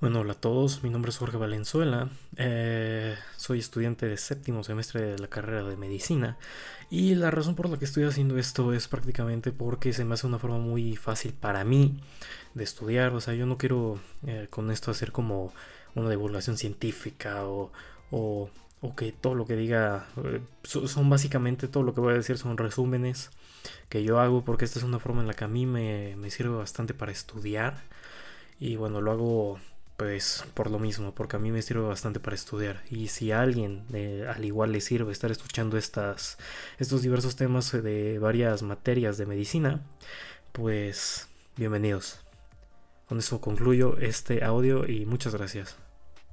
Bueno, hola a todos, mi nombre es Jorge Valenzuela, eh, soy estudiante de séptimo semestre de la carrera de medicina y la razón por la que estoy haciendo esto es prácticamente porque se me hace una forma muy fácil para mí de estudiar, o sea, yo no quiero eh, con esto hacer como una divulgación científica o, o, que todo lo que diga eh, son básicamente todo lo que voy a decir son resúmenes que yo hago porque esta es una forma en la que a mí me, me sirve bastante para estudiar y bueno, lo hago pues por lo mismo, porque a mí me sirve bastante para estudiar. Y si a alguien eh, al igual le sirve estar escuchando estas, estos diversos temas de varias materias de medicina, pues bienvenidos. Con eso concluyo este audio y muchas gracias.